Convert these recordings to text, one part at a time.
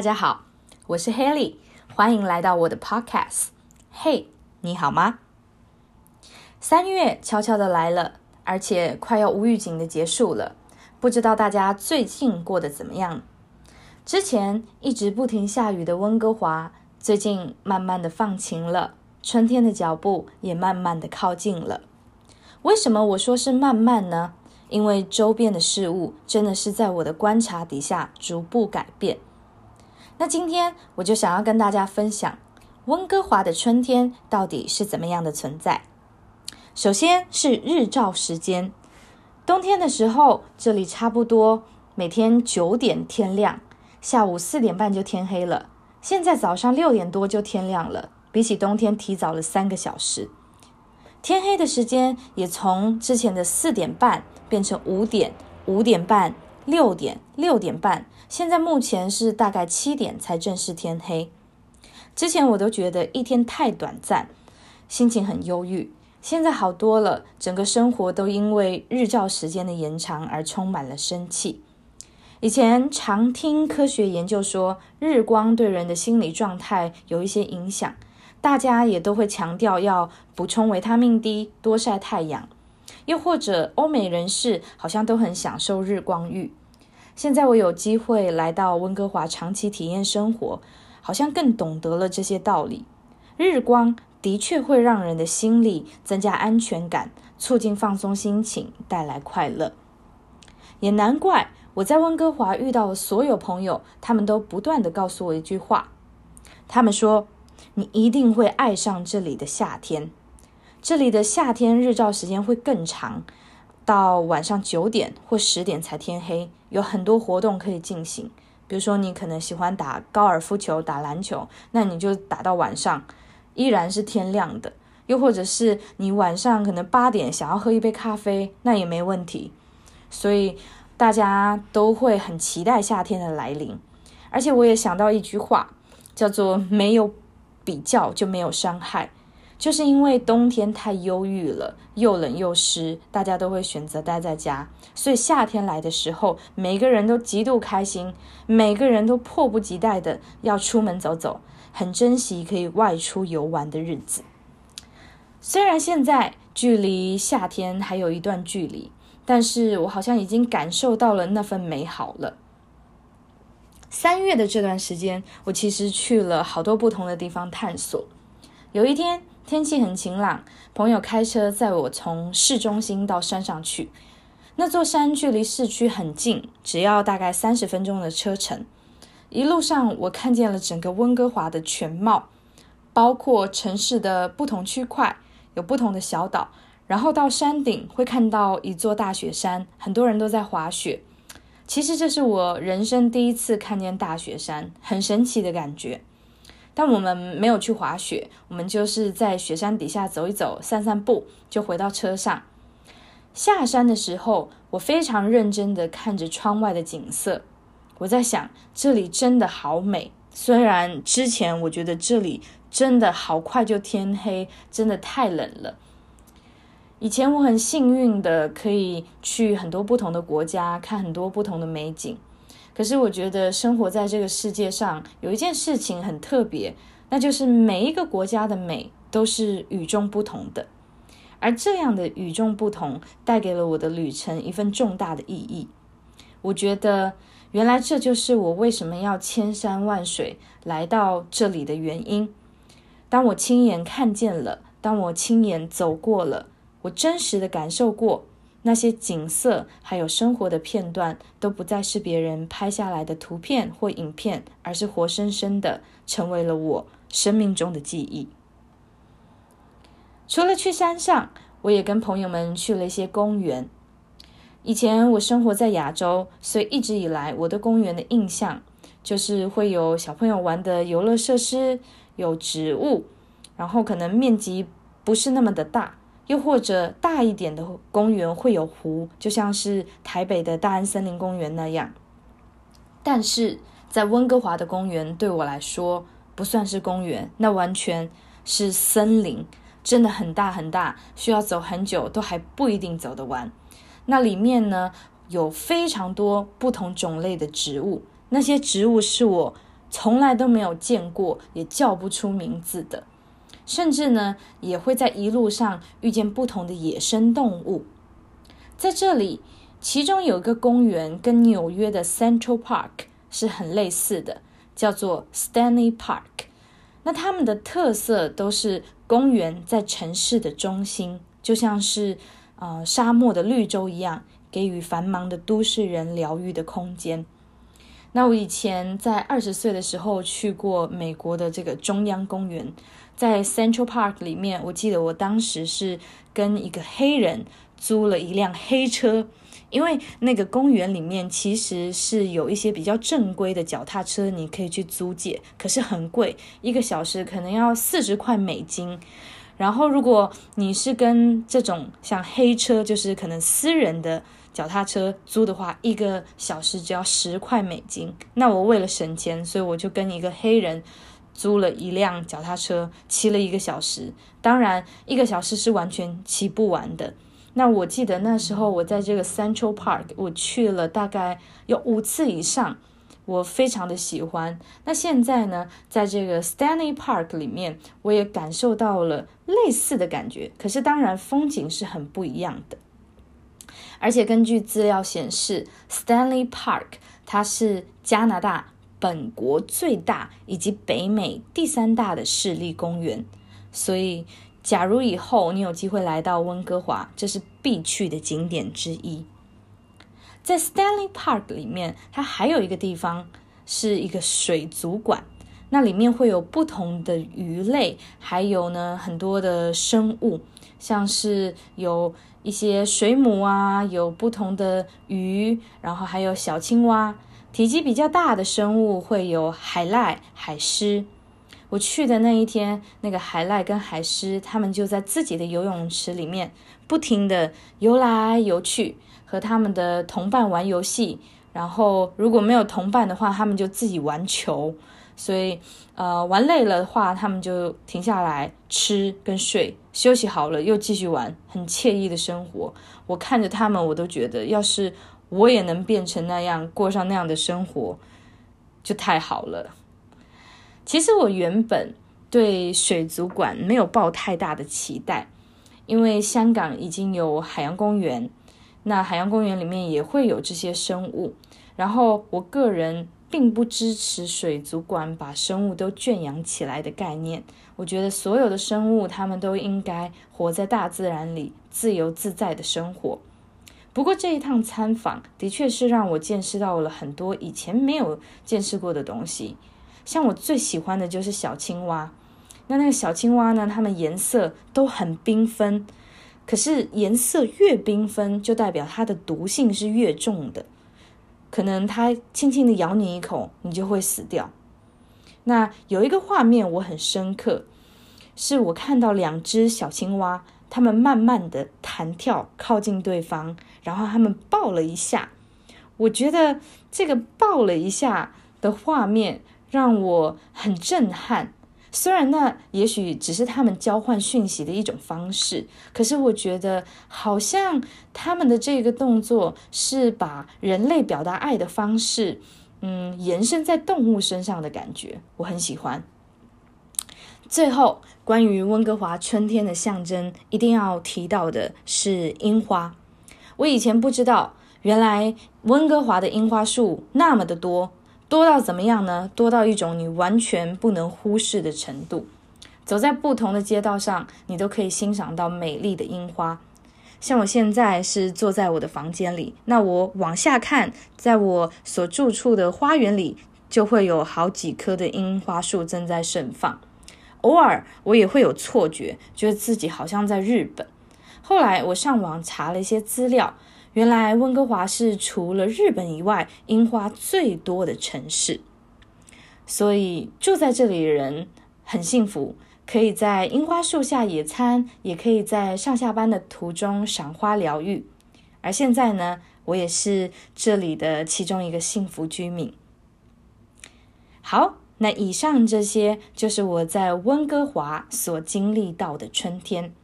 大家好，我是 Haley，欢迎来到我的 Podcast。嘿，你好吗？三月悄悄的来了，而且快要无预警的结束了。不知道大家最近过得怎么样？之前一直不停下雨的温哥华，最近慢慢的放晴了，春天的脚步也慢慢的靠近了。为什么我说是慢慢呢？因为周边的事物真的是在我的观察底下逐步改变。那今天我就想要跟大家分享温哥华的春天到底是怎么样的存在。首先是日照时间，冬天的时候这里差不多每天九点天亮，下午四点半就天黑了。现在早上六点多就天亮了，比起冬天提早了三个小时。天黑的时间也从之前的四点半变成五点、五点半、六点、六点半。现在目前是大概七点才正式天黑，之前我都觉得一天太短暂，心情很忧郁。现在好多了，整个生活都因为日照时间的延长而充满了生气。以前常听科学研究说，日光对人的心理状态有一些影响，大家也都会强调要补充维他命 D，多晒太阳。又或者欧美人士好像都很享受日光浴。现在我有机会来到温哥华长期体验生活，好像更懂得了这些道理。日光的确会让人的心力增加安全感，促进放松心情，带来快乐。也难怪我在温哥华遇到的所有朋友，他们都不断的告诉我一句话，他们说：“你一定会爱上这里的夏天，这里的夏天日照时间会更长。”到晚上九点或十点才天黑，有很多活动可以进行。比如说，你可能喜欢打高尔夫球、打篮球，那你就打到晚上，依然是天亮的。又或者是你晚上可能八点想要喝一杯咖啡，那也没问题。所以大家都会很期待夏天的来临。而且我也想到一句话，叫做“没有比较就没有伤害”。就是因为冬天太忧郁了，又冷又湿，大家都会选择待在家。所以夏天来的时候，每个人都极度开心，每个人都迫不及待的要出门走走，很珍惜可以外出游玩的日子。虽然现在距离夏天还有一段距离，但是我好像已经感受到了那份美好了。三月的这段时间，我其实去了好多不同的地方探索。有一天。天气很晴朗，朋友开车载我从市中心到山上去。那座山距离市区很近，只要大概三十分钟的车程。一路上，我看见了整个温哥华的全貌，包括城市的不同区块，有不同的小岛。然后到山顶会看到一座大雪山，很多人都在滑雪。其实这是我人生第一次看见大雪山，很神奇的感觉。但我们没有去滑雪，我们就是在雪山底下走一走、散散步，就回到车上。下山的时候，我非常认真的看着窗外的景色，我在想，这里真的好美。虽然之前我觉得这里真的好快就天黑，真的太冷了。以前我很幸运的可以去很多不同的国家，看很多不同的美景。可是我觉得生活在这个世界上有一件事情很特别，那就是每一个国家的美都是与众不同的，而这样的与众不同带给了我的旅程一份重大的意义。我觉得原来这就是我为什么要千山万水来到这里的原因。当我亲眼看见了，当我亲眼走过了，我真实的感受过。那些景色还有生活的片段，都不再是别人拍下来的图片或影片，而是活生生的成为了我生命中的记忆。除了去山上，我也跟朋友们去了一些公园。以前我生活在亚洲，所以一直以来我对公园的印象就是会有小朋友玩的游乐设施，有植物，然后可能面积不是那么的大。又或者大一点的公园会有湖，就像是台北的大安森林公园那样。但是在温哥华的公园对我来说不算是公园，那完全是森林，真的很大很大，需要走很久都还不一定走得完。那里面呢有非常多不同种类的植物，那些植物是我从来都没有见过，也叫不出名字的。甚至呢，也会在一路上遇见不同的野生动物。在这里，其中有一个公园跟纽约的 Central Park 是很类似的，叫做 Stanley Park。那他们的特色都是公园在城市的中心，就像是呃沙漠的绿洲一样，给予繁忙的都市人疗愈的空间。那我以前在二十岁的时候去过美国的这个中央公园。在 Central Park 里面，我记得我当时是跟一个黑人租了一辆黑车，因为那个公园里面其实是有一些比较正规的脚踏车，你可以去租借，可是很贵，一个小时可能要四十块美金。然后如果你是跟这种像黑车，就是可能私人的脚踏车租的话，一个小时只要十块美金。那我为了省钱，所以我就跟一个黑人。租了一辆脚踏车，骑了一个小时。当然，一个小时是完全骑不完的。那我记得那时候我在这个 Central Park，我去了大概有五次以上，我非常的喜欢。那现在呢，在这个 Stanley Park 里面，我也感受到了类似的感觉。可是当然，风景是很不一样的。而且根据资料显示，Stanley Park 它是加拿大。本国最大以及北美第三大的市立公园，所以假如以后你有机会来到温哥华，这是必去的景点之一。在 Stanley Park 里面，它还有一个地方是一个水族馆，那里面会有不同的鱼类，还有呢很多的生物，像是有一些水母啊，有不同的鱼，然后还有小青蛙。体积比较大的生物会有海濑、海狮。我去的那一天，那个海濑跟海狮，他们就在自己的游泳池里面不停地游来游去，和他们的同伴玩游戏。然后如果没有同伴的话，他们就自己玩球。所以，呃，玩累了的话，他们就停下来吃跟睡，休息好了又继续玩，很惬意的生活。我看着他们，我都觉得要是。我也能变成那样，过上那样的生活，就太好了。其实我原本对水族馆没有抱太大的期待，因为香港已经有海洋公园，那海洋公园里面也会有这些生物。然后我个人并不支持水族馆把生物都圈养起来的概念。我觉得所有的生物，它们都应该活在大自然里，自由自在的生活。不过这一趟参访的确是让我见识到了很多以前没有见识过的东西，像我最喜欢的就是小青蛙。那那个小青蛙呢，它们颜色都很缤纷，可是颜色越缤纷，就代表它的毒性是越重的，可能它轻轻的咬你一口，你就会死掉。那有一个画面我很深刻，是我看到两只小青蛙。它们慢慢的弹跳，靠近对方，然后他们抱了一下。我觉得这个抱了一下的画面让我很震撼。虽然那也许只是他们交换讯息的一种方式，可是我觉得好像他们的这个动作是把人类表达爱的方式，嗯，延伸在动物身上的感觉，我很喜欢。最后，关于温哥华春天的象征，一定要提到的是樱花。我以前不知道，原来温哥华的樱花树那么的多，多到怎么样呢？多到一种你完全不能忽视的程度。走在不同的街道上，你都可以欣赏到美丽的樱花。像我现在是坐在我的房间里，那我往下看，在我所住处的花园里，就会有好几棵的樱花树正在盛放。偶尔我也会有错觉，觉得自己好像在日本。后来我上网查了一些资料，原来温哥华是除了日本以外樱花最多的城市，所以住在这里的人很幸福，可以在樱花树下野餐，也可以在上下班的途中赏花疗愈。而现在呢，我也是这里的其中一个幸福居民。好。那以上这些就是我在温哥华所经历到的春天，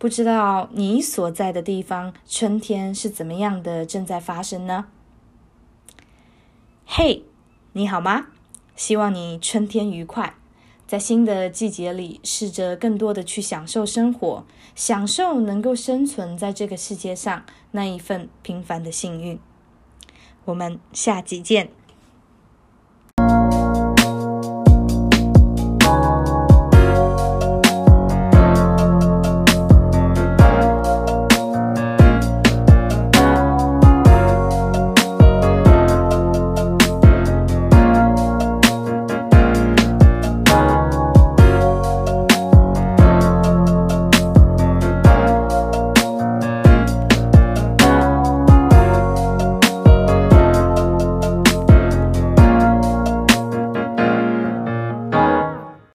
不知道你所在的地方春天是怎么样的正在发生呢？嘿，你好吗？希望你春天愉快，在新的季节里，试着更多的去享受生活，享受能够生存在这个世界上那一份平凡的幸运。我们下集见。